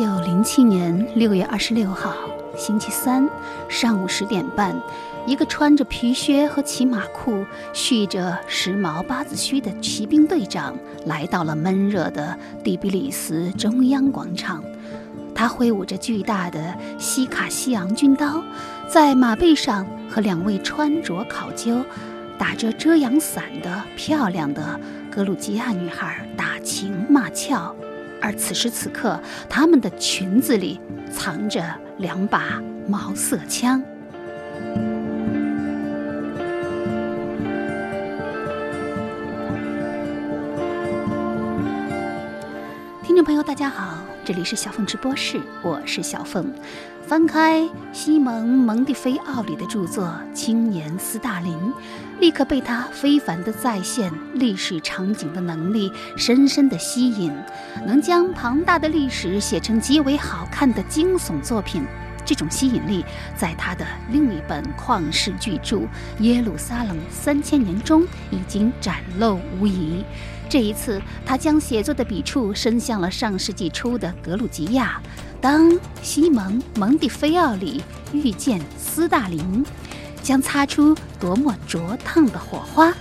九零七年六月二十六号，星期三上午十点半，一个穿着皮靴和骑马裤、蓄着时髦八字须的骑兵队长来到了闷热的第比里斯中央广场。他挥舞着巨大的西卡西昂军刀，在马背上和两位穿着考究、打着遮阳伞的漂亮的格鲁吉亚女孩打情骂俏。而此时此刻，他们的裙子里藏着两把毛瑟枪。听众朋友，大家好，这里是小凤直播室，我是小凤。翻开西蒙·蒙蒂菲奥里的著作《青年斯大林》，立刻被他非凡的再现历史场景的能力深深的吸引，能将庞大的历史写成极为好看的惊悚作品。这种吸引力在他的另一本旷世巨著《耶路撒冷三千年》中已经展露无遗。这一次，他将写作的笔触伸向了上世纪初的格鲁吉亚。当西蒙·蒙蒂菲奥里遇见斯大林，将擦出多么灼烫的火花！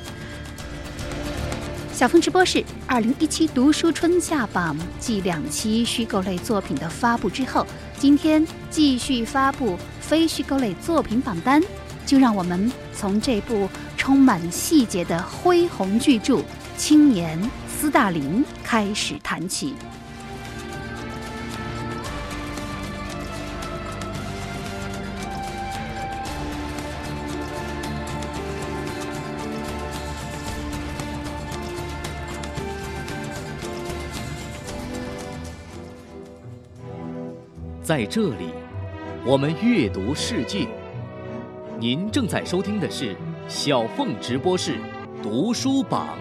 小峰直播室二零一七读书春夏榜继两期虚构类作品的发布之后，今天继续发布非虚构类作品榜单。就让我们从这部充满细节的恢宏巨著《青年斯大林》开始谈起。在这里，我们阅读世界。您正在收听的是小凤直播室读书榜。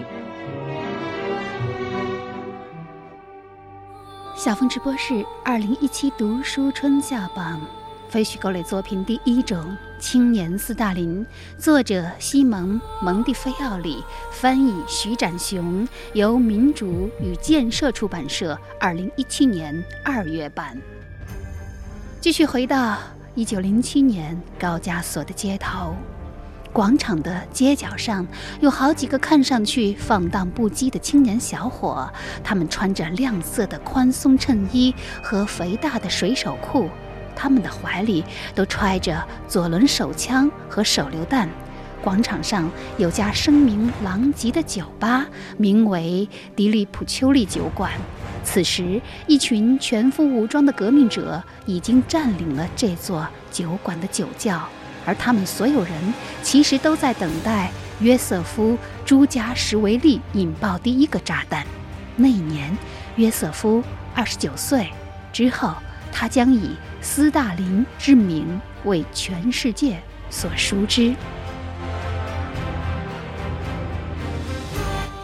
小峰直播室二零一七读书春夏榜。非虚构类作品第一种《青年斯大林》，作者西蒙·蒙蒂菲奥里，翻译徐展雄，由民主与建设出版社二零一七年二月版。继续回到一九零七年高加索的街头，广场的街角上有好几个看上去放荡不羁的青年小伙，他们穿着亮色的宽松衬衣和肥大的水手裤，他们的怀里都揣着左轮手枪和手榴弹。广场上有家声名狼藉的酒吧，名为迪利普丘利酒馆。此时，一群全副武装的革命者已经占领了这座酒馆的酒窖，而他们所有人其实都在等待约瑟夫·朱加什维利引爆第一个炸弹。那一年，约瑟夫二十九岁，之后他将以斯大林之名为全世界所熟知。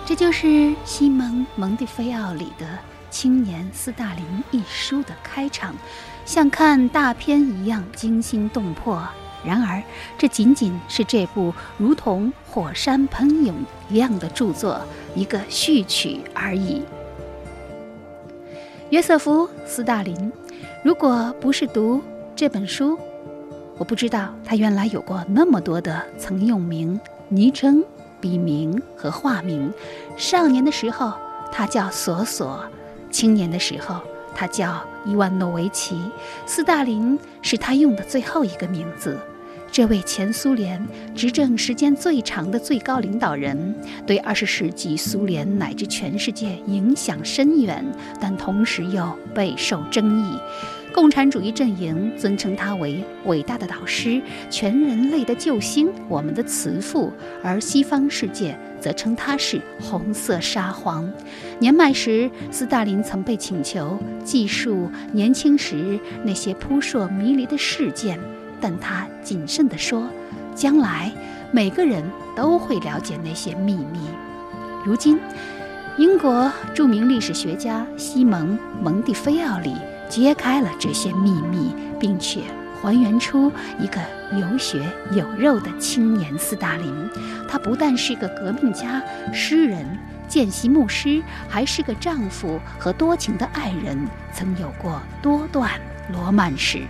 这就是西蒙·蒙蒂菲奥里的《青年斯大林》一书的开场，像看大片一样惊心动魄。然而，这仅仅是这部如同火山喷涌一样的著作一个序曲而已。约瑟夫·斯大林，如果不是读这本书，我不知道他原来有过那么多的曾用名、昵称。笔名和化名，少年的时候他叫索索，青年的时候他叫伊万诺维奇。斯大林是他用的最后一个名字。这位前苏联执政时间最长的最高领导人，对二十世纪苏联乃至全世界影响深远，但同时又备受争议。共产主义阵营尊称他为伟大的导师、全人类的救星、我们的慈父，而西方世界则称他是红色沙皇。年迈时，斯大林曾被请求记述年轻时那些扑朔迷离的事件，但他谨慎地说：“将来每个人都会了解那些秘密。”如今，英国著名历史学家西蒙·蒙蒂菲奥里。揭开了这些秘密，并且还原出一个有血有肉的青年斯大林。他不但是个革命家、诗人、见习牧师，还是个丈夫和多情的爱人，曾有过多段罗曼史。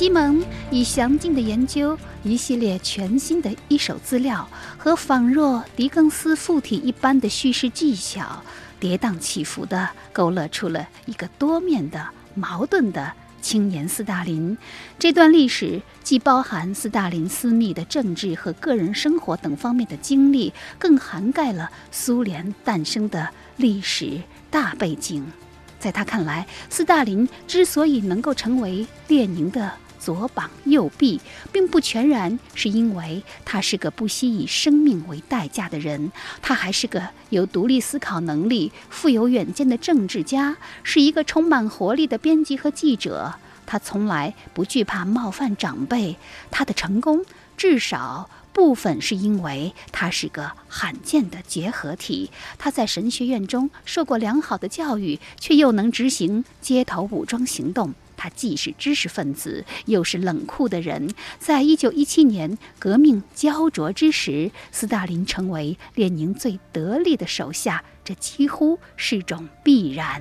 西蒙以详尽的研究一系列全新的一手资料和仿若狄更斯附体一般的叙事技巧，跌宕起伏地勾勒出了一个多面的、矛盾的。青年斯大林这段历史既包含斯大林私密的政治和个人生活等方面的经历，更涵盖了苏联诞生的历史大背景。在他看来，斯大林之所以能够成为列宁的。左膀右臂，并不全然是因为他是个不惜以生命为代价的人，他还是个有独立思考能力、富有远见的政治家，是一个充满活力的编辑和记者。他从来不惧怕冒犯长辈。他的成功，至少部分是因为他是个罕见的结合体。他在神学院中受过良好的教育，却又能执行街头武装行动。他既是知识分子，又是冷酷的人。在一九一七年革命焦灼之时，斯大林成为列宁最得力的手下，这几乎是种必然。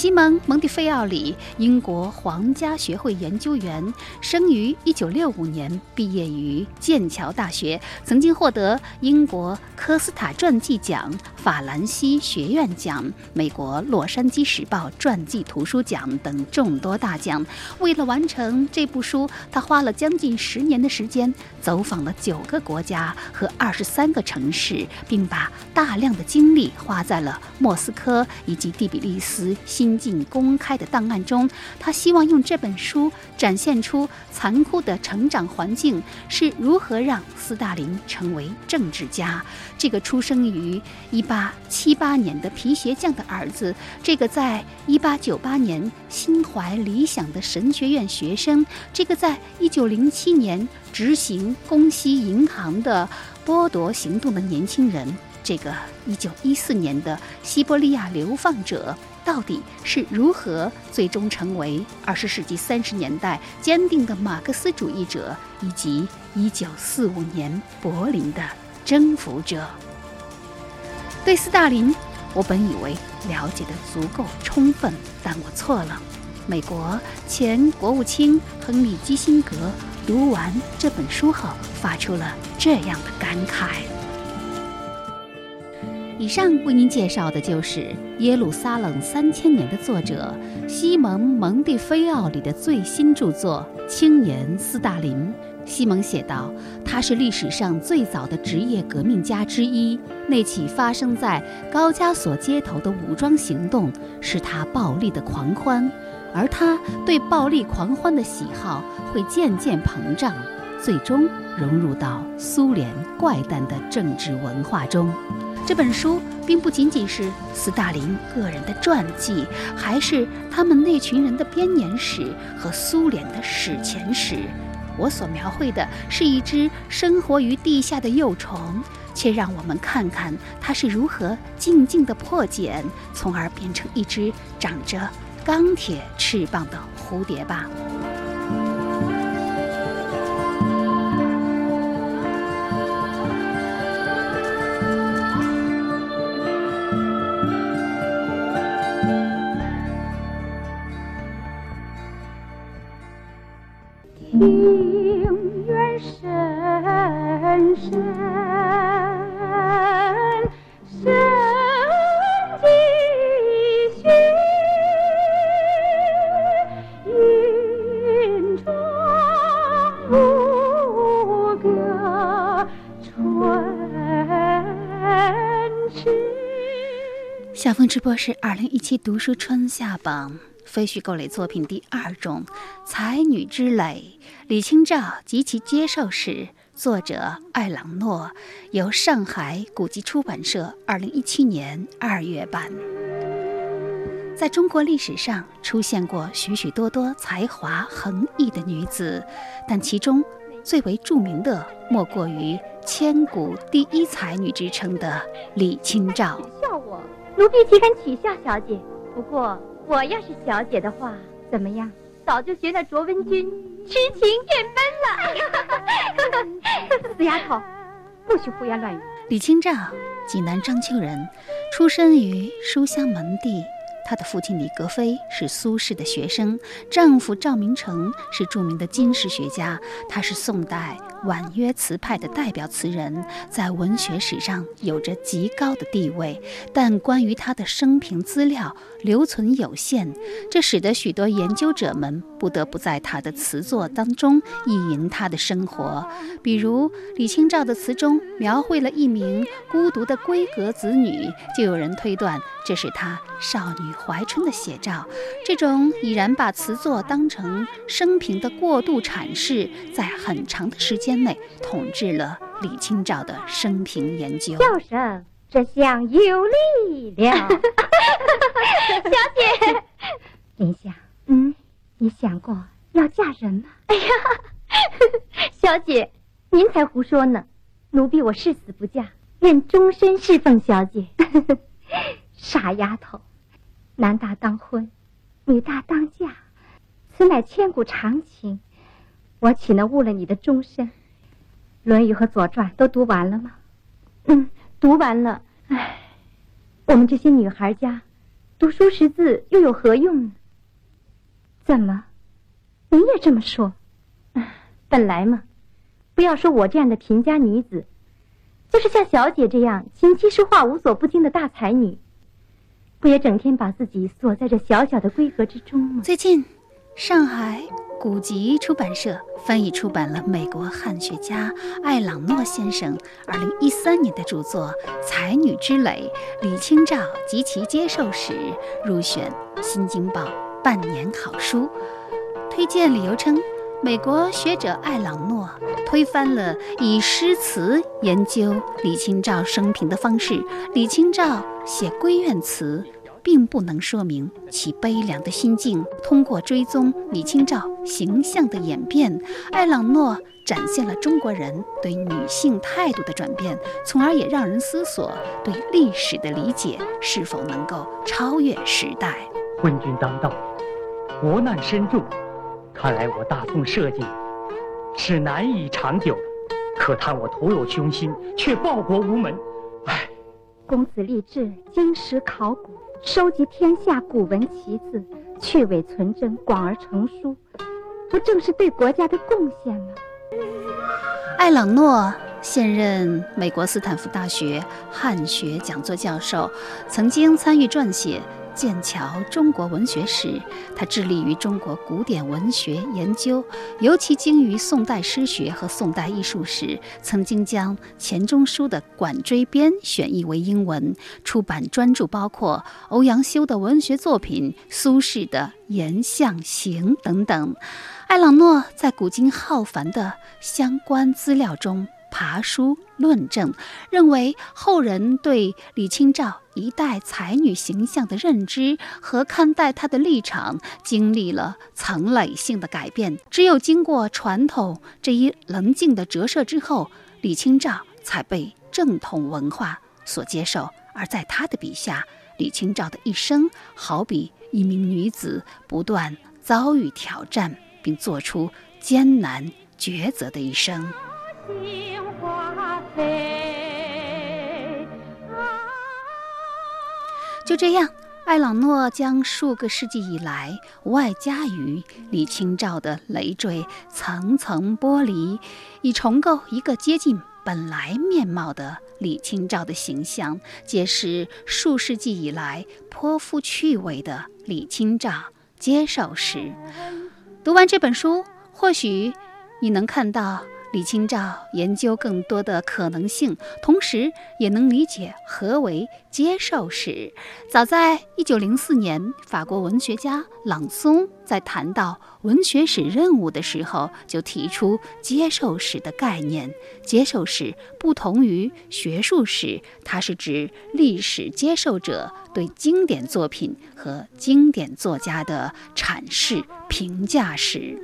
西蒙·蒙蒂菲奥里，英国皇家学会研究员，生于1965年，毕业于剑桥大学，曾经获得英国科斯塔传记奖、法兰西学院奖、美国洛杉矶时报传记图书奖等众多大奖。为了完成这部书，他花了将近十年的时间，走访了九个国家和二十三个城市，并把大量的精力花在了莫斯科以及第比利斯新。进公开的档案中，他希望用这本书展现出残酷的成长环境是如何让斯大林成为政治家。这个出生于1878年的皮鞋匠的儿子，这个在1898年心怀理想的神学院学生，这个在1907年执行公西银行的剥夺行动的年轻人，这个1914年的西伯利亚流放者。到底是如何最终成为二十世纪三十年代坚定的马克思主义者，以及一九四五年柏林的征服者？对斯大林，我本以为了解的足够充分，但我错了。美国前国务卿亨利基辛格读完这本书后，发出了这样的感慨。以上为您介绍的就是《耶路撒冷三千年》的作者西蒙·蒙蒂菲奥里的最新著作《青年斯大林》。西蒙写道：“他是历史上最早的职业革命家之一。那起发生在高加索街头的武装行动，是他暴力的狂欢，而他对暴力狂欢的喜好会渐渐膨胀，最终融入到苏联怪诞的政治文化中。”这本书并不仅仅是斯大林个人的传记，还是他们那群人的编年史和苏联的史前史。我所描绘的是一只生活于地下的幼虫，且让我们看看它是如何静静地破茧，从而变成一只长着钢铁翅膀的蝴蝶吧。我是二零一七读书春夏榜非虚构类作品第二种《才女之泪》，李清照及其接受史，作者艾朗诺，由上海古籍出版社二零一七年二月版。在中国历史上出现过许许多多才华横溢的女子，但其中最为著名的莫过于千古第一才女之称的李清照。笑我。奴婢岂敢取笑小姐？不过我要是小姐的话，怎么样？早就学那卓文君痴情变闷了。死丫头，不许胡言乱语。李清照，济南章丘人，出身于书香门第。她的父亲李格非是苏轼的学生，丈夫赵明诚是著名的金石学家。他是宋代婉约词派的代表词人，在文学史上有着极高的地位。但关于他的生平资料留存有限，这使得许多研究者们不得不在他的词作当中意淫他的生活。比如李清照的词中描绘了一名孤独的闺阁子女，就有人推断这是她少女。怀春的写照，这种已然把词作当成生平的过度阐释，在很长的时间内统治了李清照的生平研究。笑声，这像有力量。小姐，林香，嗯，你想过要嫁人吗？哎呀，小姐，您才胡说呢！奴婢我誓死不嫁，愿终身侍奉小姐。傻丫头。男大当婚，女大当嫁，此乃千古常情。我岂能误了你的终身？《论语》和《左传》都读完了吗？嗯，读完了。唉，我们这些女孩家，读书识字又有何用呢？怎么，你也这么说？本来嘛，不要说我这样的贫家女子，就是像小姐这样琴棋书画无所不精的大才女。不也整天把自己锁在这小小的闺阁之中吗？最近，上海古籍出版社翻译出版了美国汉学家艾朗诺先生2013年的著作《才女之蕾：李清照及其接受史》，入选《新京报》半年好书。推荐理由称，美国学者艾朗诺推翻了以诗词研究李清照生平的方式。李清照。写闺怨词，并不能说明其悲凉的心境。通过追踪李清照形象的演变，艾朗诺展现了中国人对女性态度的转变，从而也让人思索对历史的理解是否能够超越时代。昏君当道，国难深重，看来我大宋社稷是难以长久。可叹我徒有雄心，却报国无门。唉。公子立志经史考古，收集天下古文奇字，去伪存真，广而成书，不正是对国家的贡献吗？艾朗诺现任美国斯坦福大学汉学讲座教授，曾经参与撰写。剑桥中国文学史，他致力于中国古典文学研究，尤其精于宋代诗学和宋代艺术史。曾经将钱钟书的《管锥编》选译为英文，出版专著包括欧阳修的文学作品、苏轼的《言象行》等等。艾朗诺在古今浩繁的相关资料中。爬书论证，认为后人对李清照一代才女形象的认知和看待她的立场，经历了层累性的改变。只有经过传统这一棱镜的折射之后，李清照才被正统文化所接受。而在他的笔下，李清照的一生好比一名女子不断遭遇挑战，并做出艰难抉择的一生。心花飞就这样，艾朗诺将数个世纪以来外加于李清照的累赘层层剥离，以重构一个接近本来面貌的李清照的形象，揭示数世纪以来颇富趣味的李清照接受史。读完这本书，或许你能看到。李清照研究更多的可能性，同时也能理解何为接受史。早在一九零四年，法国文学家朗松在谈到文学史任务的时候，就提出接受史的概念。接受史不同于学术史，它是指历史接受者对经典作品和经典作家的阐释、评价史。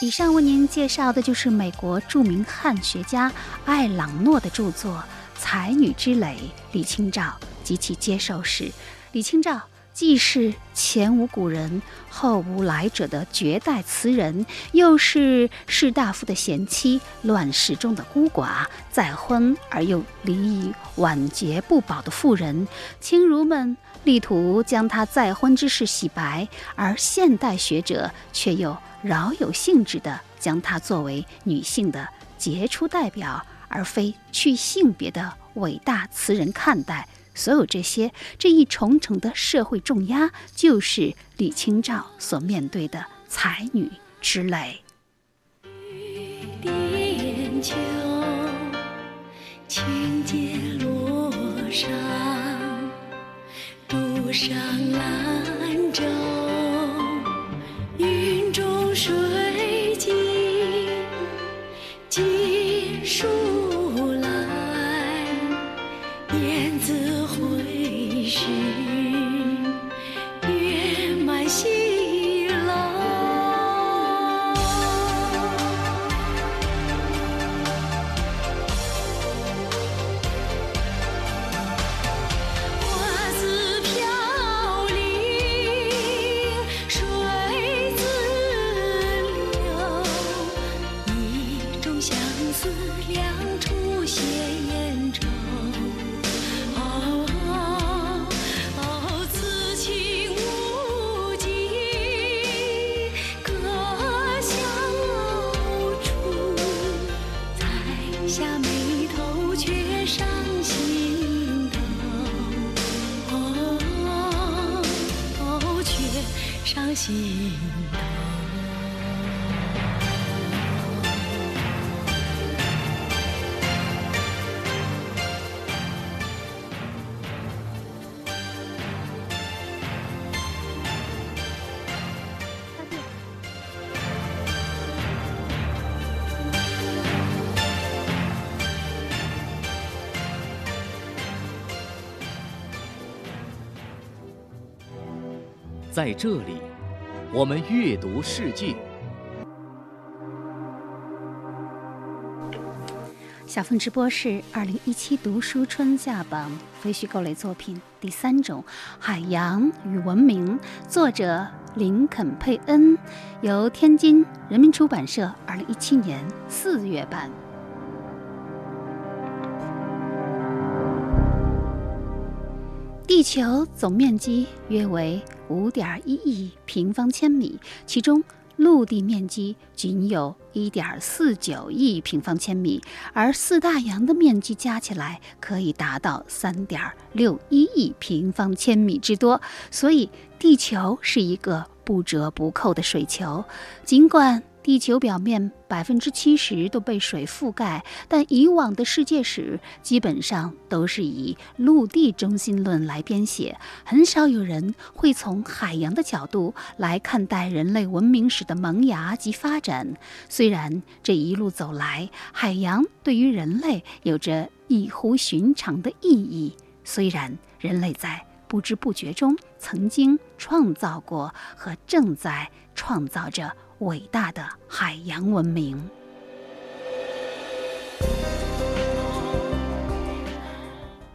以上为您介绍的就是美国著名汉学家艾朗诺的著作《才女之蕾：李清照及其接受史》。李清照。既是前无古人后无来者的绝代词人，又是士大夫的贤妻，乱世中的孤寡，再婚而又离异晚节不保的妇人，亲儒们力图将她再婚之事洗白，而现代学者却又饶有兴致地将她作为女性的杰出代表，而非去性别的伟大词人看待。所有这些，这一重重的社会重压，就是李清照所面对的才女之累。点秋，轻解罗裳，独上兰舟，云中水静几树来，燕子回时，月满西在这里，我们阅读世界。小凤直播室二零一七读书春夏榜非虚构类作品第三种《海洋与文明》，作者林肯·佩恩，由天津人民出版社二零一七年四月版。地球总面积约为五点一亿平方千米，其中陆地面积仅有一点四九亿平方千米，而四大洋的面积加起来可以达到三点六一亿平方千米之多。所以，地球是一个不折不扣的水球。尽管地球表面百分之七十都被水覆盖，但以往的世界史基本上都是以陆地中心论来编写，很少有人会从海洋的角度来看待人类文明史的萌芽及发展。虽然这一路走来，海洋对于人类有着异乎寻常的意义，虽然人类在不知不觉中曾经创造过和正在创造着伟大的海洋文明。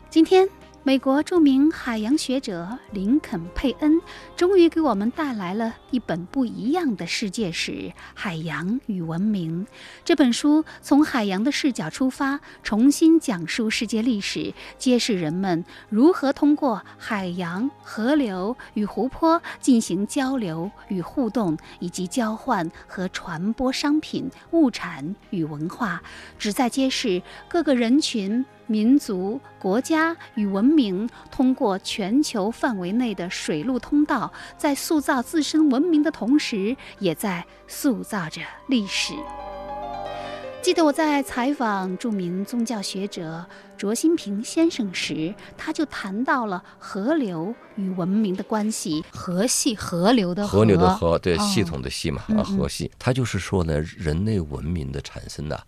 今天，美国著名海洋学者林肯·佩恩终于给我们带来了一本不一样的世界史《海洋与文明》。这本书从海洋的视角出发，重新讲述世界历史，揭示人们如何通过海洋、河流与湖泊进行交流与互动，以及交换和传播商品、物产与文化，旨在揭示各个人群。民族、国家与文明通过全球范围内的水陆通道，在塑造自身文明的同时，也在塑造着历史。记得我在采访著名宗教学者卓新平先生时，他就谈到了河流与文明的关系。河系河流的河流的河，对哦系统的系嘛啊，河系，他就是说呢，人类文明的产生呢，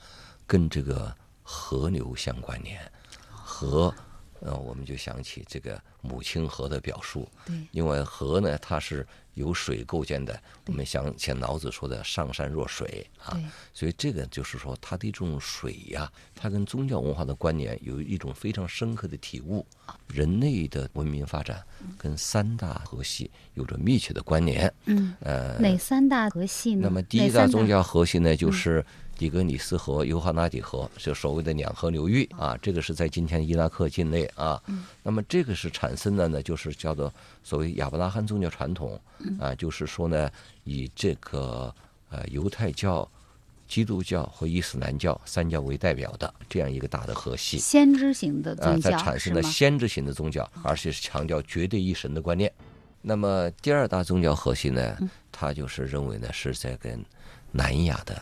跟这个河流相关联，河呃，我们就想起这个母亲河的表述。对，因为河呢，它是由水构建的。我们想起老子说的“上善若水”啊对，所以这个就是说，它的这种水呀，它跟宗教文化的关联有一种非常深刻的体悟。人类的文明发展跟三大河系有着密切的关联。嗯，呃，哪三大河系呢？那么第一大宗教河系呢，就是底格里斯河、尤哈纳底河，就所谓的两河流域啊。这个是在今天伊拉克境内啊。那么这个是产生的呢，就是叫做所谓亚伯拉罕宗教传统啊，就是说呢，以这个呃犹太教、基督教和伊斯兰教三教为代表的这样一个大的河系。先知型的啊，宗教才产？生了先知型的宗教，而且是强调绝对一神的观念。那么第二大宗教核心呢，嗯他就是认为呢是在跟南亚的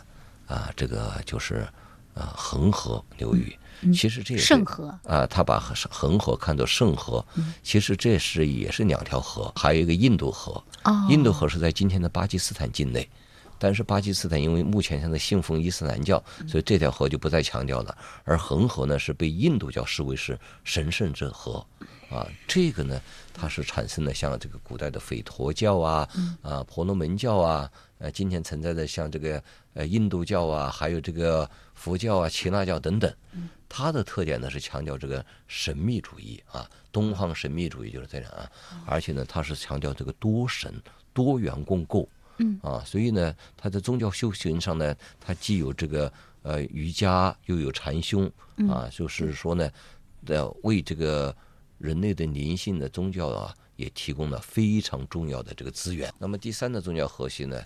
啊这个就是啊恒河流域，其实这也是嗯圣河啊，他把恒恒河看作圣河，其实这是也是两条河，还有一个印度河。哦，印度河是在今天的巴基斯坦境内，但是巴基斯坦因为目前现在信奉伊斯兰教，所以这条河就不再强调了。而恒河呢，是被印度教视为是神圣之河，啊，这个呢，它是产生了像这个古代的吠陀教啊，啊，婆罗门教啊，呃，今天存在的像这个呃印度教啊，还有这个佛教啊、耆那教等等。它的特点呢是强调这个神秘主义啊，东方神秘主义就是这样啊，而且呢，它是强调这个多神、多元共构。嗯啊，所以呢，它在宗教修行上呢，它既有这个呃瑜伽，又有禅修啊，就是说呢，呃，为这个人类的灵性的宗教啊，也提供了非常重要的这个资源。那么第三的宗教核心呢，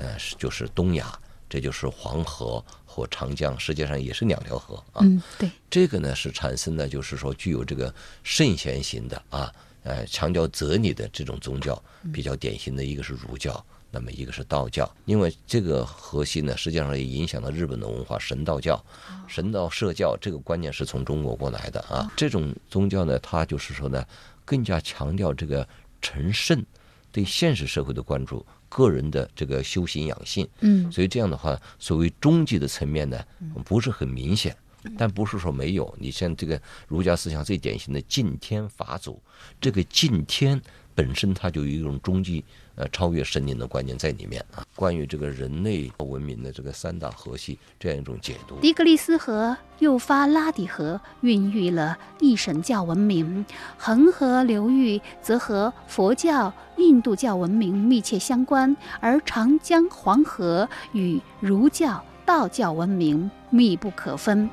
呃，是就是东亚，这就是黄河和长江，实际上也是两条河啊。嗯，对，这个呢是产生的，就是说具有这个圣贤型的啊，呃，强调哲理的这种宗教，比较典型的一个是儒教，那么一个是道教。因为这个核心呢，实际上也影响了日本的文化，神道教、神道社教这个观念是从中国过来的啊。这种宗教呢，它就是说呢，更加强调这个成圣对现实社会的关注，个人的这个修行养性。嗯所以这样的话，所谓终极的层面呢，不是很明显，但不是说没有。你像这个儒家思想最典型的敬天法祖，这个敬天本身它就有一种终极呃超越神灵的观念在里面啊。关于这个人类文明的这个三大河系这样一种解读，底格利斯河、幼发拉底河孕育了一神教文明，恒河流域则和佛教、印度教文明密切相关，而长江、黄河与儒教、道教文明密不可分。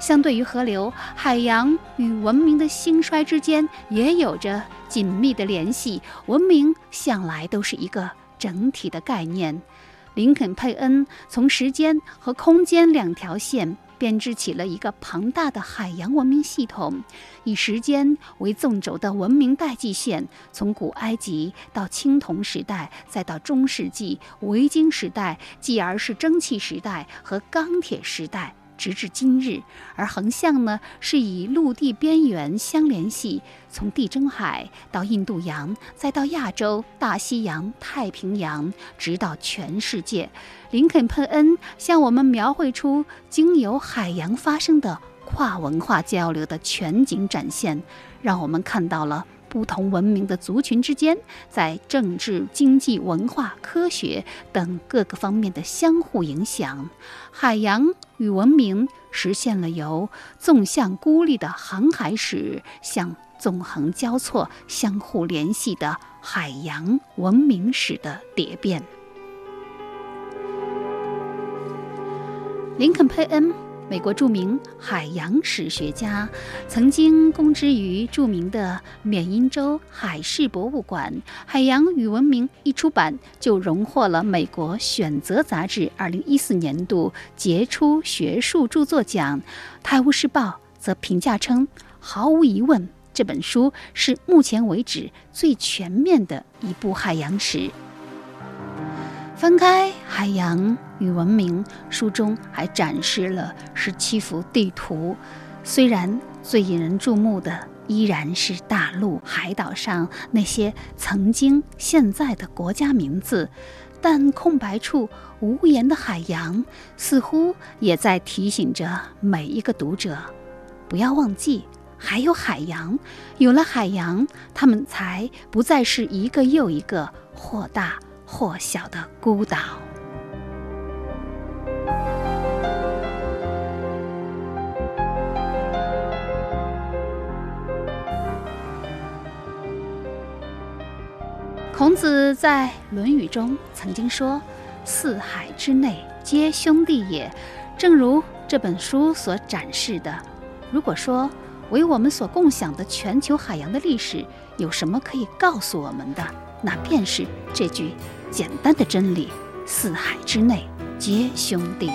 相对于河流，海洋与文明的兴衰之间也有着紧密的联系。文明向来都是一个整体的概念。林肯·佩恩从时间和空间两条线编织起了一个庞大的海洋文明系统，以时间为纵轴的文明代际线，从古埃及到青铜时代，再到中世纪维京时代，继而是蒸汽时代和钢铁时代。直至今日，而横向呢是以陆地边缘相联系，从地中海到印度洋，再到亚洲、大西洋、太平洋，直到全世界。林肯·佩恩向我们描绘出经由海洋发生的跨文化交流的全景展现，让我们看到了。不同文明的族群之间，在政治、经济、文化、科学等各个方面的相互影响，海洋与文明实现了由纵向孤立的航海史向纵横交错、相互联系的海洋文明史的蝶变。林肯·佩恩，美国著名海洋史学家，曾经供职于著名的缅因州海事博物馆。《海洋与文明》一出版就荣获了美国《选择》杂志2014年度杰出学术著作奖。《泰晤士报》则评价称，毫无疑问，这本书是目前为止最全面的一部海洋史。翻开《海洋与文明》，书中还展示了十七幅地图。虽然最引人注目的依然是大陆海岛上那些曾经、现在的国家名字，但空白处无言的海洋，似乎也在提醒着每一个读者：不要忘记，还有海洋。有了海洋，他们才不再是一个又一个或大或小的孤岛。孔子在《论语》中曾经说：“四海之内皆兄弟也。”正如这本书所展示的，如果说为我们所共享的全球海洋的历史有什么可以告诉我们的，那便是这句简单的真理：四海之内皆兄弟。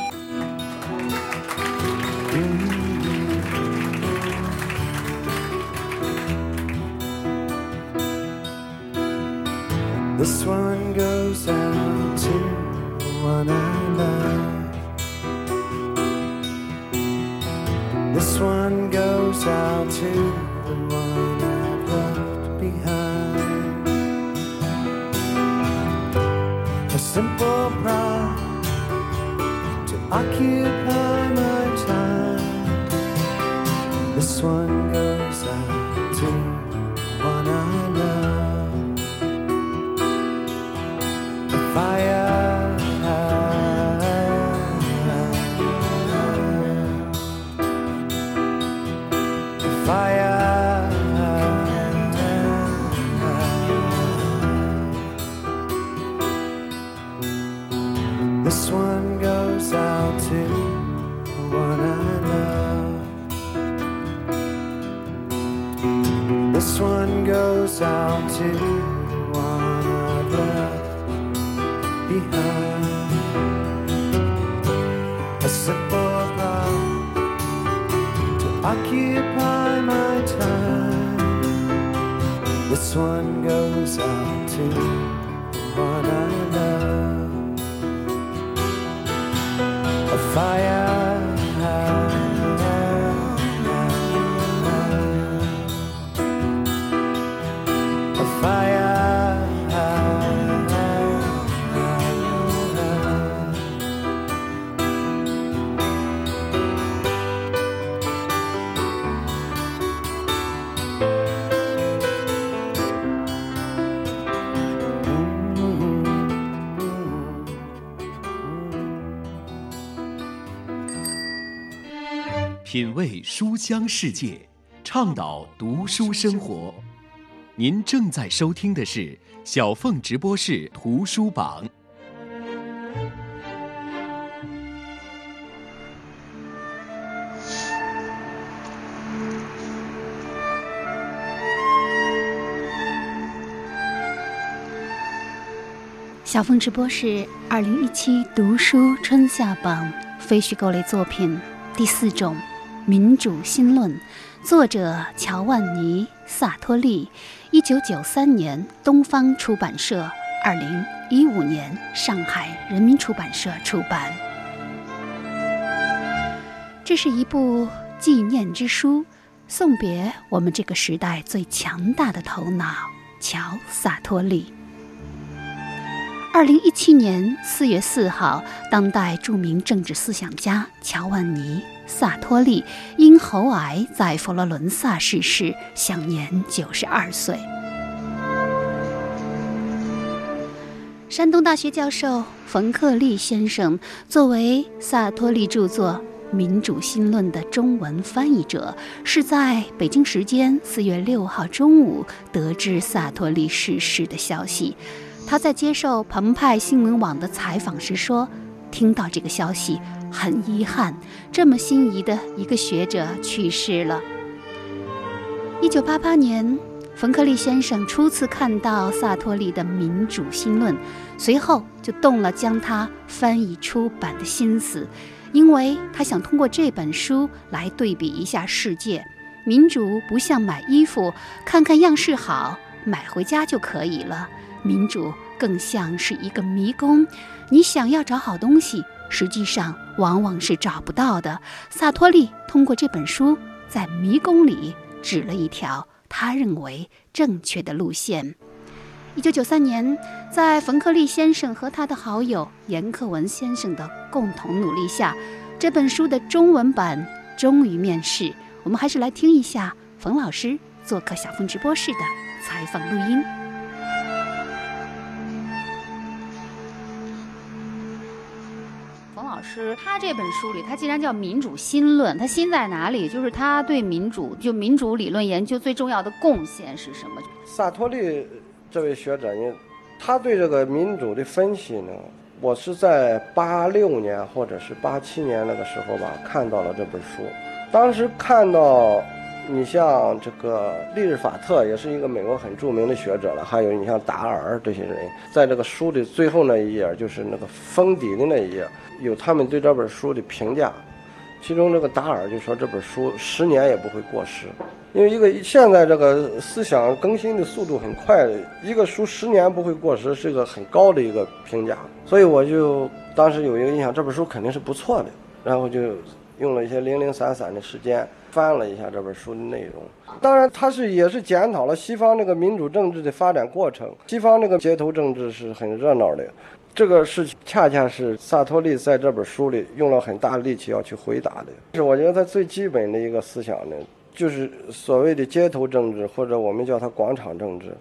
品味书香世界，倡导读书生活。您正在收听的是小凤直播室图书榜。小凤直播室二零一七读书春夏榜非虚构类作品第四种《民主新论》，作者乔万尼·萨托利，一九九三年东方出版社，二零一五年上海人民出版社出版。这是一部纪念之书，送别我们这个时代最强大的头脑——乔·萨托利。二零一七年四月四号，当代著名政治思想家乔万尼·萨托利因喉癌在佛罗伦萨逝世，享年九十二岁。山东大学教授冯克利先生作为萨托利著作《民主新论》的中文翻译者，是在北京时间四月六号中午得知萨托利逝世的消息。他在接受澎湃新闻网的采访时说：“听到这个消息，很遗憾，这么心仪的一个学者去世了。”一九八八年，冯克利先生初次看到萨托利的《民主新论》，随后就动了将它翻译出版的心思，因为他想通过这本书来对比一下世界。民主不像买衣服，看看样式好，买回家就可以了。民主更像是一个迷宫，你想要找好东西，实际上往往是找不到的。萨托利通过这本书，在迷宫里指了一条他认为正确的路线。一九九三年，在冯克利先生和他的好友严克文先生的共同努力下，这本书的中文版终于面世。我们还是来听一下冯老师做客小峰直播室的采访录音。老师，他这本书里，他既然叫《民主新论》，他新在哪里？就是他对民主，就民主理论研究最重要的贡献是什么？萨托利这位学者呢，他对这个民主的分析呢，我是在八六年或者是八七年那个时候吧，看到了这本书。当时看到，你像这个利日法特，也是一个美国很著名的学者了，还有你像达尔这些人，在这个书的最后那一页，就是那个封底的那一页，有他们对这本书的评价。其中这个达尔就说这本书十年也不会过时，因为一个现在这个思想更新的速度很快，一个书十年不会过时是一个很高的一个评价，所以我就当时有一个印象，这本书肯定是不错的，然后就用了一些零零散散的时间翻了一下这本书的内容。当然，它是也是检讨了西方这个民主政治的发展过程，西方这个街头政治是很热闹的。这个事情恰恰是萨托利在这本书里用了很大力气要去回答的。是我觉得他最基本的一个思想呢，就是所谓的街头政治，或者我们叫它广场政治，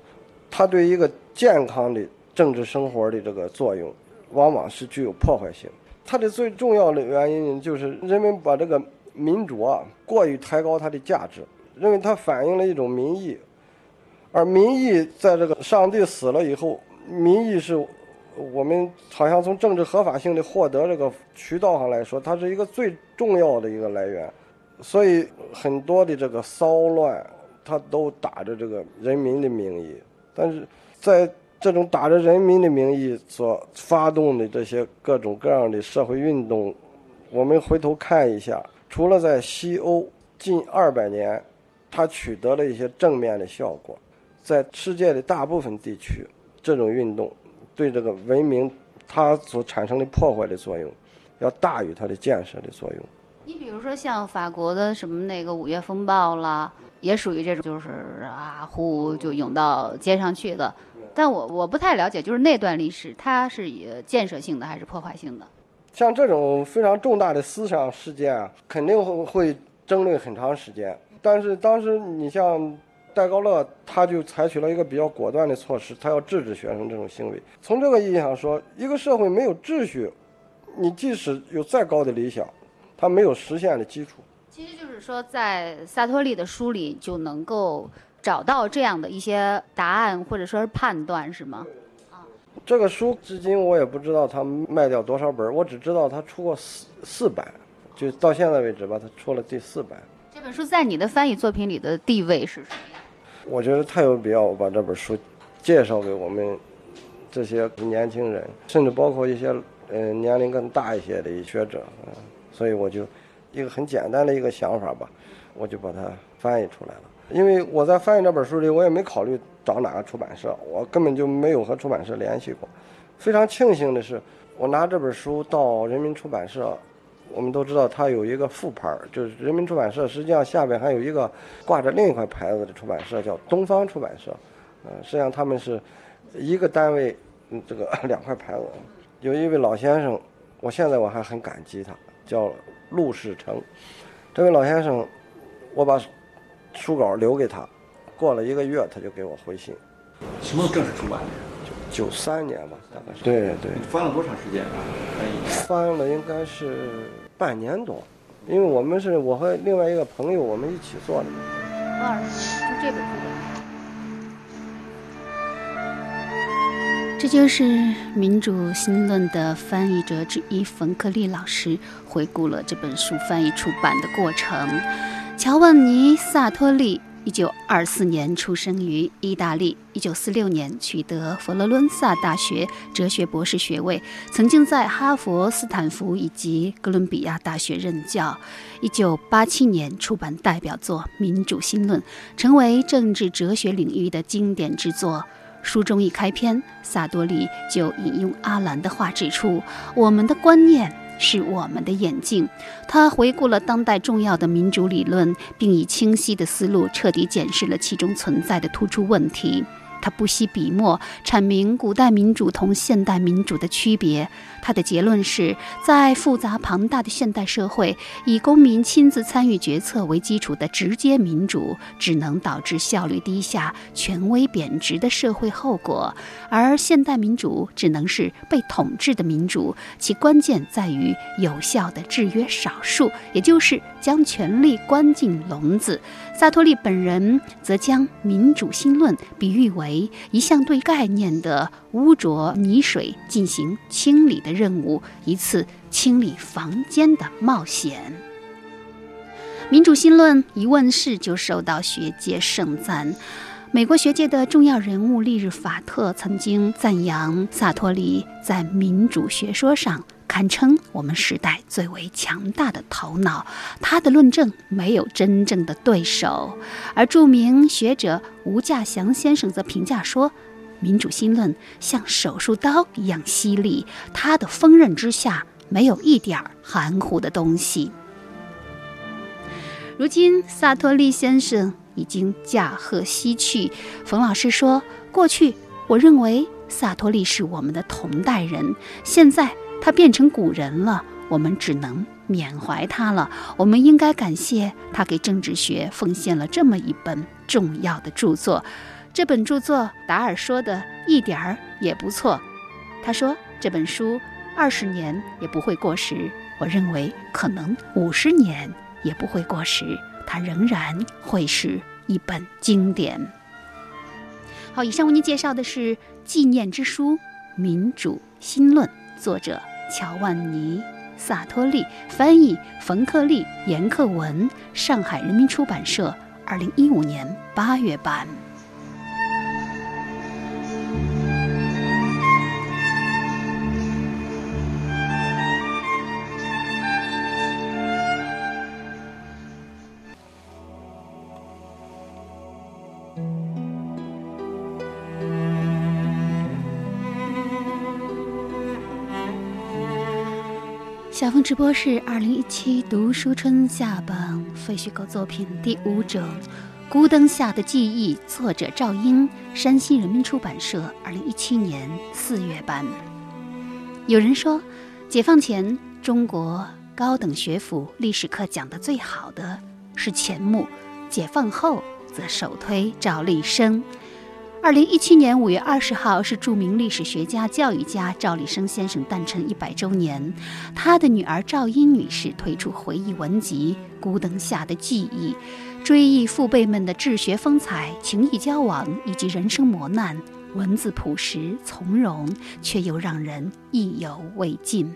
它对一个健康的政治生活的这个作用，往往是具有破坏性。它的最重要的原因就是人们把这个民主啊过于抬高它的价值，认为它反映了一种民意，而民意在这个上帝死了以后，民意是。我们好像从政治合法性的获得这个渠道上来说，它是一个最重要的一个来源，所以很多的这个骚乱，它都打着这个人民的名义。但是在这种打着人民的名义所发动的这些各种各样的社会运动，我们回头看一下，除了在西欧近二百年，它取得了一些正面的效果，在世界的大部分地区，这种运动。对这个文明，它所产生的破坏的作用，要大于它的建设的作用。你比如说像法国的什么那个五月风暴啦，也属于这种，就是啊呼就涌到街上去的。但我我不太了解，就是那段历史，它是以建设性的还是破坏性的？像这种非常重大的思想事件啊，肯定会会争论很长时间。但是当时你像。戴高乐他就采取了一个比较果断的措施，他要制止学生这种行为。从这个意义上说，一个社会没有秩序，你即使有再高的理想，它没有实现的基础。其实就是说，在萨托利的书里就能够找到这样的一些答案，或者说是判断，是吗？啊，这个书至今我也不知道他卖掉多少本，我只知道他出过四四版，就到现在为止吧，他出了第四版。这本书在你的翻译作品里的地位是什么？我觉得太有必要把这本书介绍给我们这些年轻人，甚至包括一些呃年龄更大一些的学者嗯。所以我就一个很简单的一个想法吧，我就把它翻译出来了。因为我在翻译这本书里，我也没考虑找哪个出版社，我根本就没有和出版社联系过。非常庆幸的是，我拿这本书到人民出版社。我们都知道，它有一个副牌，就是人民出版社。实际上，下边还有一个挂着另一块牌子的出版社，叫东方出版社。呃，实际上他们是一个单位，嗯，这个两块牌子。有一位老先生，我现在我还很感激他，叫陆世成。这位老先生，我把书稿留给他，过了一个月，他就给我回信。什么时候正式出版的？九三年吧，大概是。对对。你翻了多长时间啊？翻了应该是半年多，因为我们是我和另外一个朋友我们一起做的。二十就这本书。这就是《民主新论》的翻译者之一冯克利老师回顾了这本书翻译出版的过程。乔万尼·萨托利。一九二四年出生于意大利，一九四六年取得佛罗伦萨大学哲学博士学位，曾经在哈佛、斯坦福以及哥伦比亚大学任教。一九八七年出版代表作《民主新论》，成为政治哲学领域的经典之作。书中一开篇，萨多利就引用阿兰的话，指出我们的观念。是我们的眼镜。他回顾了当代重要的民主理论，并以清晰的思路彻底检视了其中存在的突出问题。他不惜笔墨阐明古代民主同现代民主的区别。他的结论是在复杂庞大的现代社会，以公民亲自参与决策为基础的直接民主，只能导致效率低下、权威贬值的社会后果；而现代民主只能是被统治的民主，其关键在于有效的制约少数，也就是将权力关进笼子。萨托利本人则将民主新论比喻为一项对概念的污浊泥水进行清理的任务，一次清理房间的冒险。民主新论一问世就受到学界盛赞。美国学界的重要人物利日法特曾经赞扬萨托利在民主学说上。堪称我们时代最为强大的头脑，他的论证没有真正的对手。而著名学者吴稼祥先生则评价说：“民主新论像手术刀一样犀利，他的锋刃之下没有一点儿含糊的东西。”如今，萨托利先生已经驾鹤西去。冯老师说：“过去，我认为萨托利是我们的同代人，现在。”他变成古人了，我们只能缅怀他了。我们应该感谢他给政治学奉献了这么一本重要的著作。这本著作，达尔说的一点儿也不错。他说这本书二十年也不会过时，我认为可能五十年也不会过时，它仍然会是一本经典。好，以上为您介绍的是《纪念之书·民主新论》。作者乔万尼·萨托利，翻译冯克利、严克文，上海人民出版社，二零一五年八月版。直播室二零一七读书春夏榜废墟狗作品第五种《孤灯下的记忆》，作者赵英，山西人民出版社二零一七年四月版。有人说，解放前中国高等学府历史课讲的最好的是钱穆，解放后则首推赵立生。二零一七年五月二十号是著名历史学家、教育家赵立生先生诞辰一百周年。他的女儿赵英女士推出回忆文集《孤灯下的记忆》，追忆父辈们的治学风采、情谊交往以及人生磨难。文字朴实从容，却又让人意犹未尽。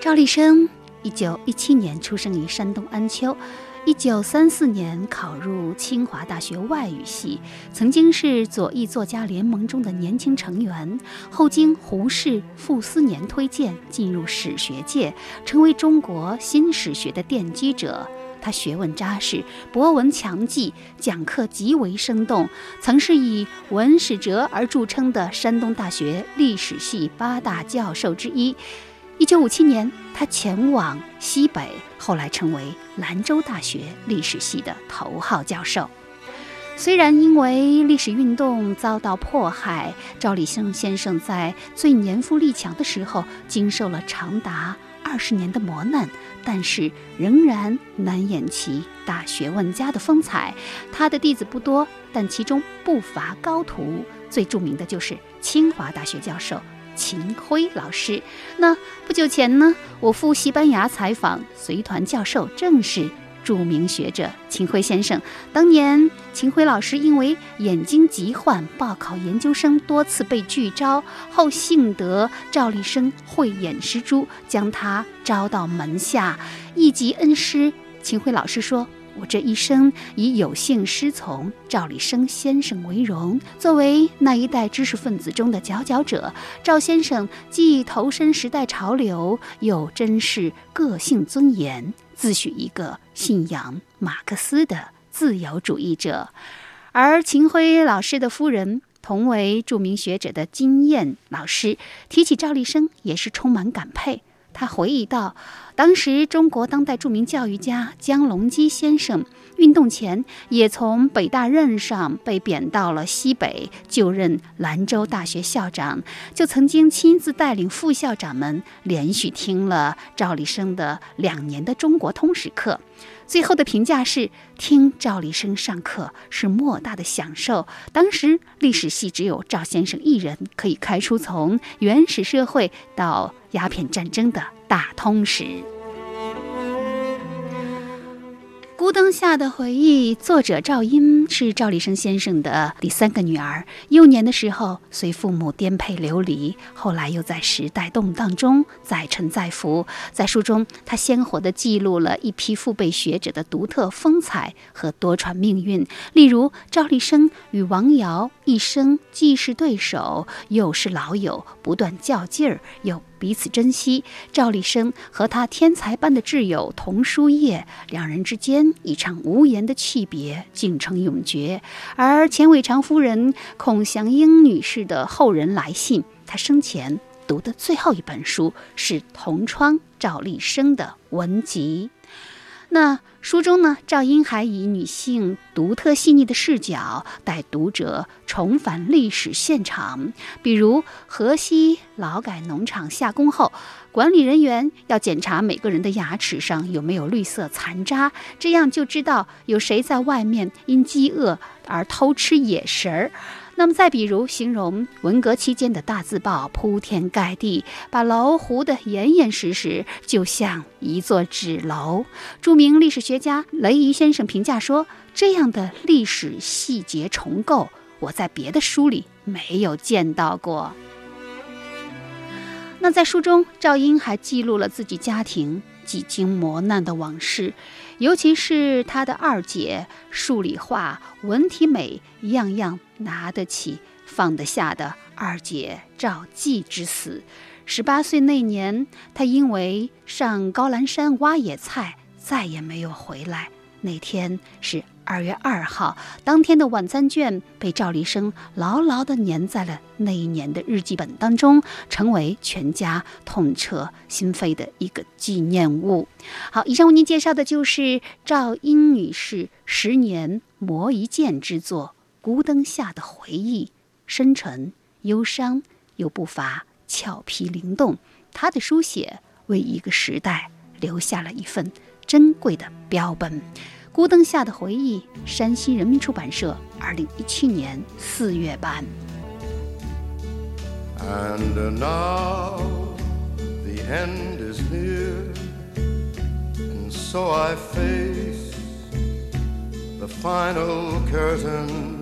赵立生一九一七年出生于山东安丘。一九三四年考入清华大学外语系，曾经是左翼作家联盟中的年轻成员，后经胡适、傅斯年推荐进入史学界，成为中国新史学的奠基者。他学问扎实，博闻强记，讲课极为生动，曾是以文史哲而著称的山东大学历史系八大教授之一。一九五七年，他前往西北，后来成为兰州大学历史系的头号教授。虽然因为历史运动遭到迫害，赵立生先生在最年富力强的时候经受了长达二十年的磨难，但是仍然难掩其大学问家的风采。他的弟子不多，但其中不乏高徒，最著名的就是清华大学教授。秦晖老师，那不久前呢，我赴西班牙采访，随团教授正是著名学者秦晖先生。当年秦晖老师因为眼睛疾患报考研究生多次被拒招，后幸得赵立生慧眼识珠，将他招到门下，一级恩师。秦晖老师说。我这一生以有幸师从赵立生先生为荣。作为那一代知识分子中的佼佼者，赵先生既投身时代潮流，又珍视个性尊严，自诩一个信仰马克思的自由主义者。而秦晖老师的夫人，同为著名学者的金燕老师，提起赵立生也是充满感佩。他回忆道，当时中国当代著名教育家江隆基先生运动前也从北大任上被贬到了西北就任兰州大学校长，就曾经亲自带领副校长们连续听了赵立生的两年的中国通史课。最后的评价是：听赵立生上课是莫大的享受。当时历史系只有赵先生一人可以开出从原始社会到鸦片战争的大通史。《灯下的回忆》作者赵英是赵立生先生的第三个女儿。幼年的时候随父母颠沛流离，后来又在时代动荡中载沉载浮。在书中，他鲜活地记录了一批父辈学者的独特风采和多舛命运。例如，赵立生与王瑶一生既是对手，又是老友，不断较劲儿，又彼此珍惜。赵立生和他天才般的挚友童书业，两人之间一场无言的气别，竟成永诀。而钱伟长夫人孔祥英女士的后人来信，她生前读的最后一本书是同窗赵立生的文集。那书中呢，赵英还以女性独特细腻的视角，带读者重返历史现场。比如河西劳改农场下工后，管理人员要检查每个人的牙齿上有没有绿色残渣，这样就知道有谁在外面因饥饿而偷吃野食儿。那么再比如，形容文革期间的大字报铺天盖地，把楼糊得严严实实，就像一座纸楼。著名历史学家雷怡先生评价说：“这样的历史细节重构，我在别的书里没有见到过。”那在书中，赵英还记录了自己家庭几经磨难的往事，尤其是她的二姐，数理化、文体美，样样拿得起、放得下的二姐赵季之死。十八岁那年，她因为上高兰山挖野菜，再也没有回来。那天是二月二号，当天的晚餐卷被赵立生牢牢地粘在了那一年的日记本当中，成为全家痛彻心扉的一个纪念物。好，以上为您介绍的就是赵英女士十年磨一剑之作《孤灯下的回忆》，深沉、忧伤又不乏俏皮灵动。她的书写为一个时代留下了一份珍贵的标本。《孤灯下的回忆》，山西人民出版社，二零一七年四月版。And now the end is near, and so I face the final curtain.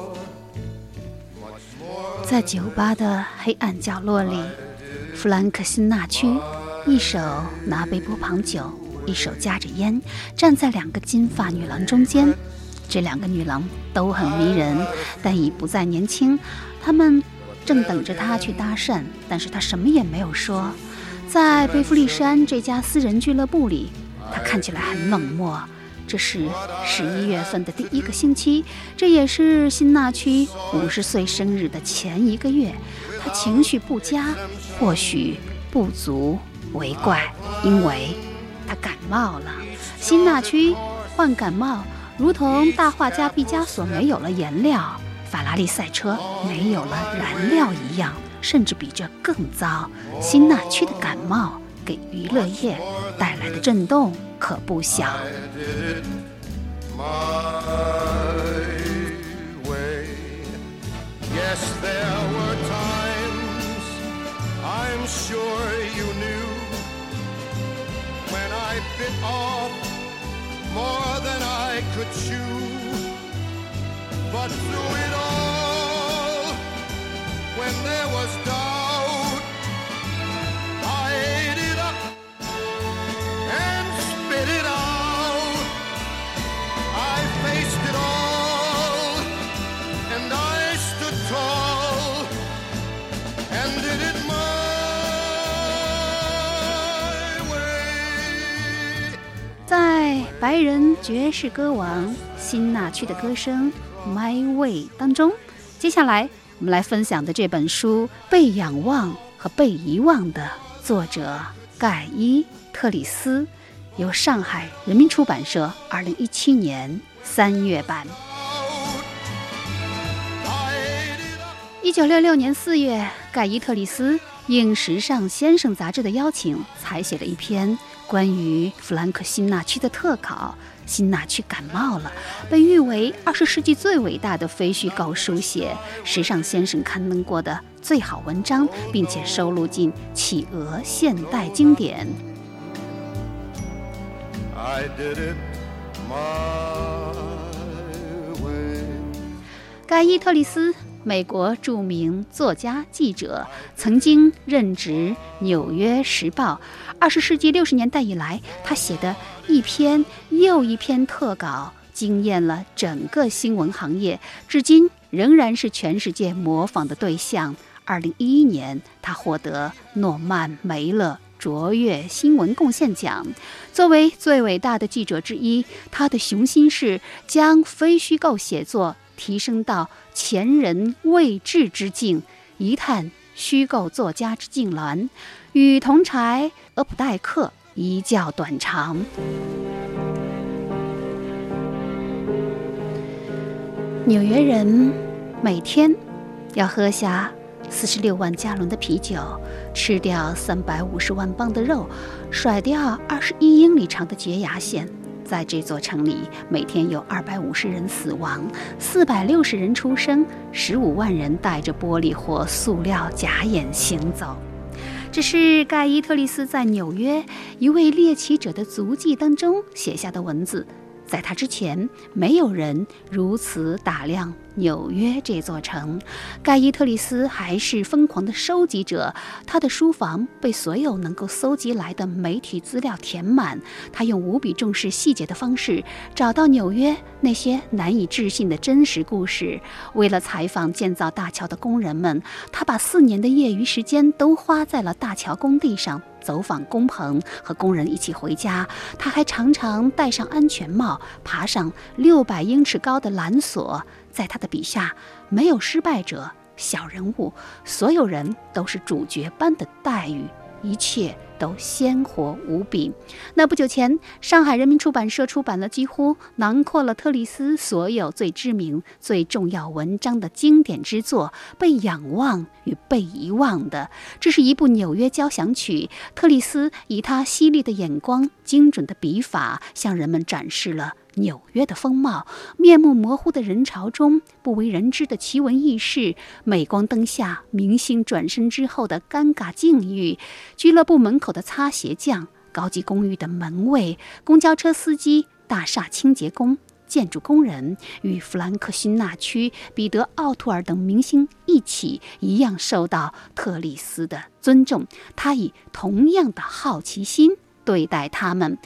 在酒吧的黑暗角落里，弗兰克辛纳区一手拿杯波旁酒，一手夹着烟，站在两个金发女郎中间。这两个女郎都很迷人，但已不再年轻。她们正等着他去搭讪，但是他什么也没有说。在贝弗利山这家私人俱乐部里，他看起来很冷漠。这是十一月份的第一个星期，这也是辛纳屈五十岁生日的前一个月。他情绪不佳，或许不足为怪，因为他感冒了。辛纳屈患感冒，如同大画家毕加索没有了颜料，法拉利赛车没有了燃料一样，甚至比这更糟。辛纳屈的感冒给娱乐业带来的震动可不小。白人爵士歌王辛纳屈的歌声《My Way》当中，接下来我们来分享的这本书《被仰望和被遗忘》的作者盖伊·特里斯，由上海人民出版社二零一七年三月版。一九六六年四月，盖伊·特里斯应《时尚先生》杂志的邀请，采写了一篇关于弗兰克·辛纳屈的特稿。辛纳屈感冒了，被誉为二十世纪最伟大的非虚构书写，《时尚先生》刊登过的最好文章，并且收录进《企鹅现代经典》。I did it my way. 盖伊·特里斯，美国著名作家、记者，曾经任职《纽约时报》。二十世纪六十年代以来，他写的一篇又一篇特稿，惊艳了整个新闻行业，至今仍然是全世界模仿的对象。二零一一年，他获得诺曼·梅勒卓越新闻贡献奖。作为最伟大的记者之一，他的雄心是将非虚构写作提升到前人未至之境，一探虚构作家之境峦，与同柴俄普代克一较短长。纽约人每天要喝下四十六万加仑的啤酒，吃掉三百五十万磅的肉，甩掉二十一英里长的绝牙线。在这座城里，每天有二百五十人死亡，四百六十人出生，十五万人戴着玻璃或塑料假眼行走。这是盖伊·特利斯在纽约一位猎奇者的足迹当中写下的文字。在他之前，没有人如此打量纽约这座城。盖伊·特里斯还是疯狂的收集者，他的书房被所有能够搜集来的媒体资料填满。他用无比重视细节的方式，找到纽约那些难以置信的真实故事。为了采访建造大桥的工人们，他把四年的业余时间都花在了大桥工地上。走访工棚，和工人一起回家。他还常常戴上安全帽，爬上六百英尺高的缆索。在他的笔下，没有失败者、小人物，所有人都是主角般的待遇，一切都鲜活无比。那不久前，上海人民出版社出版了几乎囊括了特里斯所有最知名、最重要文章的经典之作《被仰望与被遗忘的》。这是一部纽约交响曲。特里斯以他犀利的眼光、精准的笔法，向人们展示了。纽约的风貌，面目模糊的人潮中不为人知的奇闻异事，镁光灯下明星转身之后的尴尬境遇，俱乐部门口的擦鞋匠，高级公寓的门卫，公交车司机，大厦清洁工。建筑工人与弗兰克·辛纳屈、彼得·奥图尔等明星一起，一样受到特里斯的尊重。他以同样的好奇心对待他们。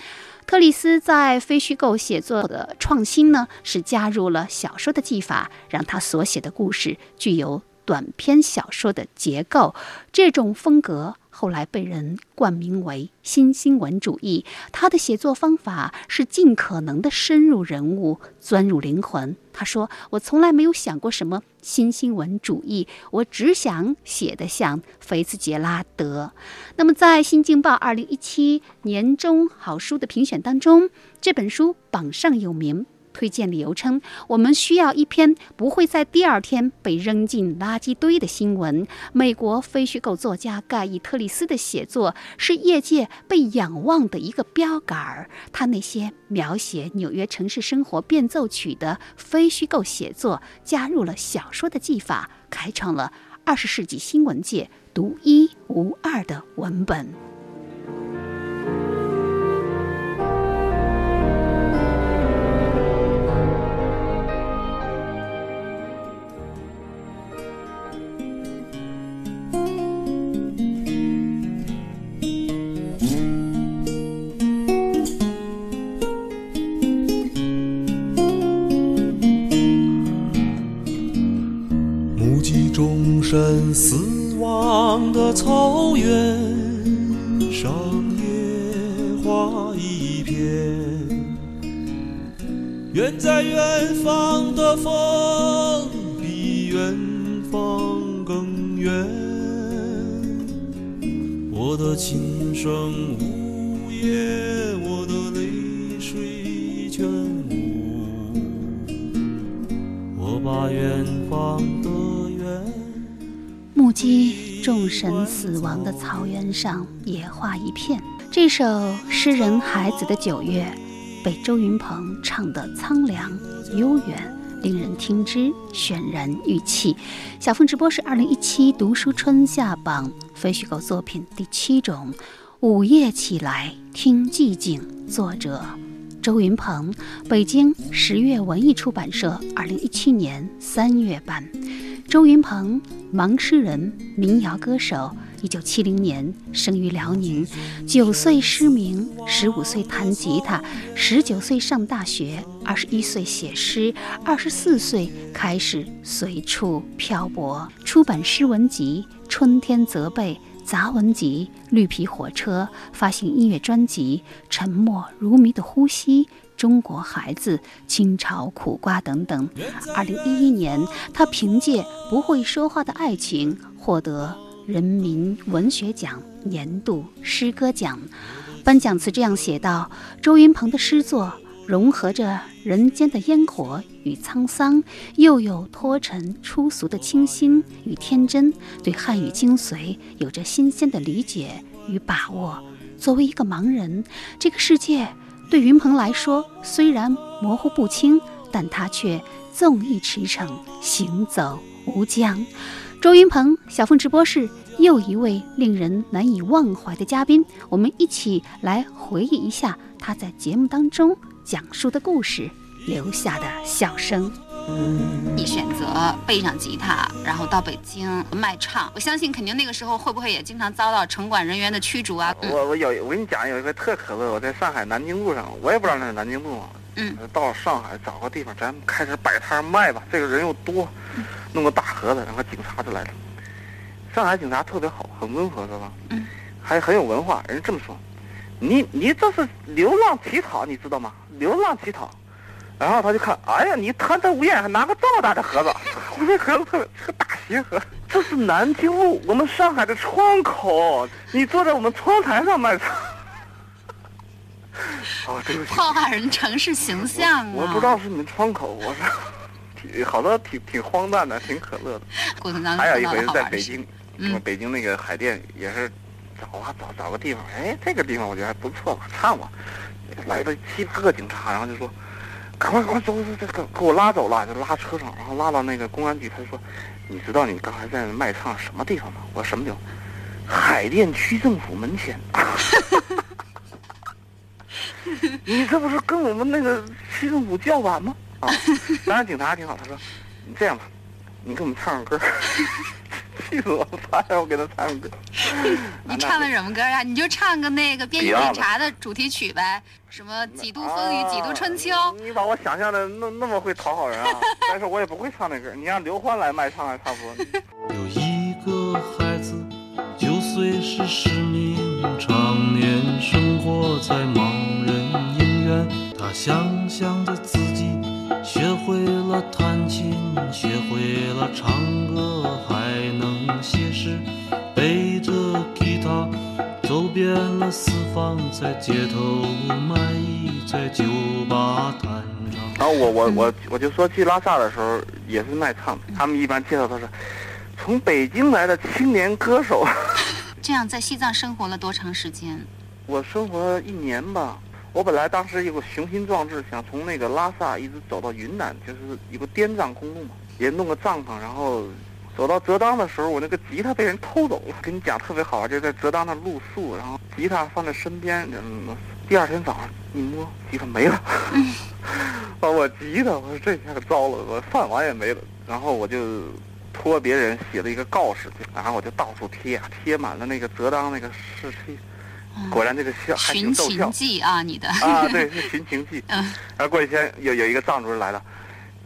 特里斯在非虚构写作的创新呢，是加入了小说的技法，让他所写的故事具有短篇小说的结构。这种风格后来被人冠名为新新闻主义。他的写作方法是尽可能的深入人物，钻入灵魂。他说：“我从来没有想过什么新新闻主义，我只想写得像菲茨杰拉德。”那么，在《新京报》二零一七年中好书的评选当中，这本书榜上有名。推荐理由称，我们需要一篇不会在第二天被扔进垃圾堆的新闻。美国非虚构作家盖伊·特里斯的写作是业界被仰望的一个标杆儿。他那些描写纽约城市生活变奏曲的非虚构写作，加入了小说的技法，开创了二十世纪新闻界独一无二的文本。死亡的草原上，野花一片。远在远方的风比远方更远，我的琴声呜咽，众神死亡的草原上，野花一片。这首诗人孩子的九月，被周云鹏唱得苍凉悠远，令人听之泫然欲泣。小凤直播是二零一七读书春夏榜非虚构作品第七种，《午夜起来听寂静》，作者周云鹏，北京十月文艺出版社二零一七年三月版。周云鹏，盲诗人、民谣歌手。一九七零年生于辽宁，九岁失明，十五岁弹吉他，十九岁上大学，二十一岁写诗，二十四岁开始随处漂泊，出版诗文集《春天责备》。杂文集《绿皮火车》发行音乐专辑《沉默如谜的呼吸》《中国孩子》《清朝苦瓜》等等。二零一一年，他凭借《不会说话的爱情》获得人民文学奖年度诗歌奖。颁奖词这样写道：“周云鹏的诗作。”融合着人间的烟火与沧桑，又有脱尘出俗的清新与天真，对汉语精髓有着新鲜的理解与把握。作为一个盲人，这个世界对云鹏来说虽然模糊不清，但他却纵意驰骋，行走无疆。周云鹏，小凤直播室又一位令人难以忘怀的嘉宾，我们一起来回忆一下他在节目当中。讲述的故事留下的笑声。你选择背上吉他，然后到北京卖唱。我相信，肯定那个时候会不会也经常遭到城管人员的驱逐啊？我我有我跟你讲，有一个特可乐。我在上海南京路上，我也不知道那是南京路。嗯。到上海找个地方，咱开始摆摊卖吧。这个人又多，弄个大盒子，然后警察就来了。上海警察特别好，很温和，是吧？嗯。还很有文化，人这么说。你你这是流浪乞讨，你知道吗？流浪乞讨，然后他就看，哎呀，你贪得无厌，还拿个这么大的盒子，我这盒子特别是个大鞋盒。这是南京路，我们上海的窗口，你坐在我们窗台上卖菜。哦，对不起。破坏人城市形象啊！我不知道是你们窗口，我是，挺 好多挺挺荒诞的，挺可乐的。过程当中还有一回是在北京，嗯，北京那个海淀也是。找啊找找个地方，哎，这个地方我觉得还不错，唱吧。来了七八个警察，然后就说：“赶快赶快走走走，给给我拉走了，就拉车上，然后拉到那个公安局。他就说：你知道你刚才在卖唱什么地方吗？我说什么地方？海淀区政府门前。你这不是跟我们那个区政府叫板吗？啊，当然警察还挺好，他说：你这样吧，你给我们唱个歌。”气死我了！他让我给他唱歌。你唱的什么歌呀？你就唱个那个《边境警察》的主题曲呗，什么几度风雨几度春秋。你把我想象的那那么会讨好人啊！但是我也不会唱那歌，你让刘欢来卖唱还差不多。有一个孩子，九岁时失明，常年生活在盲人影院。他想象着自己学会了弹琴，学会了唱歌，还能写诗，背着吉他走遍了四方，在街头卖艺，在酒吧弹唱。然后我我我我就说去拉萨的时候也是卖唱，他们一般介绍他是，从北京来的青年歌手。这样在西藏生活了多长时间？我生活一年吧。我本来当时有个雄心壮志，想从那个拉萨一直走到云南，就是有个滇藏公路嘛，也弄个帐篷，然后走到泽当的时候，我那个吉他被人偷走了。跟你讲特别好玩，就在泽当那露宿，然后吉他放在身边，嗯，第二天早上一摸，吉他没了，把我急的，我说这下可糟了，我饭碗也没了。然后我就托别人写了一个告示，然后我就到处贴啊，贴满了那个泽当那个市区。果然这个笑还挺奏效啊！你的啊，对，是寻情记。嗯，然后过几天有有一个藏族人来了，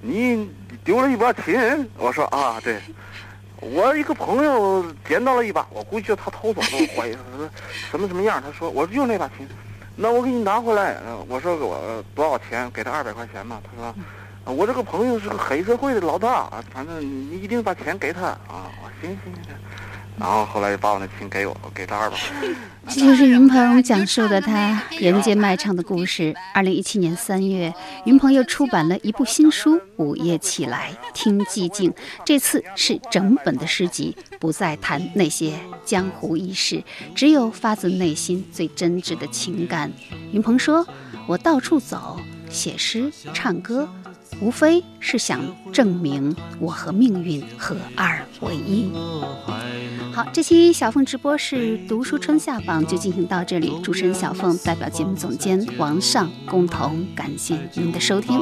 你丢了一把琴。我说啊，对，我一个朋友捡到了一把，我估计就他偷走了。我怀疑他说什么什么样？他说我就那把琴，那我给你拿回来。呃我说我多少钱？给他二百块钱嘛。他说，啊我这个朋友是个黑社会的老大，啊反正你一定把钱给他啊。我行行行。然后后来就把我那琴给我，我给他二百块。这就是云鹏讲述的他 人间卖唱的故事。二零一七年三月，云鹏又出版了一部新书《午夜起来听寂静》，这次是整本的诗集，不再谈那些江湖轶事，只有发自内心最真挚的情感。云鹏说：“我到处走，写诗、唱歌，无非是想证明我和命运合二为一。”好，这期小凤直播室读书春夏榜就进行到这里。主持人小凤代表节目总监王尚共同感谢您的收听，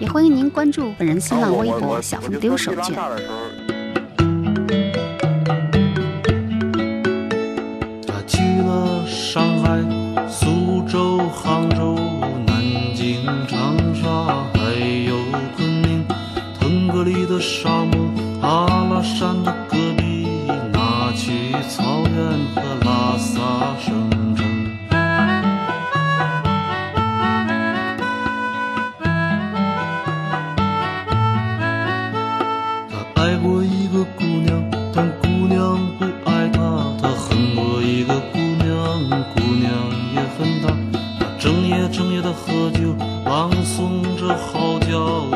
也欢迎您关注本人新浪微博“小凤丢手绢”。他去了上海、苏州、杭这里的沙漠、阿拉善的戈壁，拿去草原和拉萨省城。他爱过一个姑娘，但姑娘不爱他。他恨过一个姑娘，姑娘也恨他。他整夜整夜的喝酒，朗诵着嚎叫，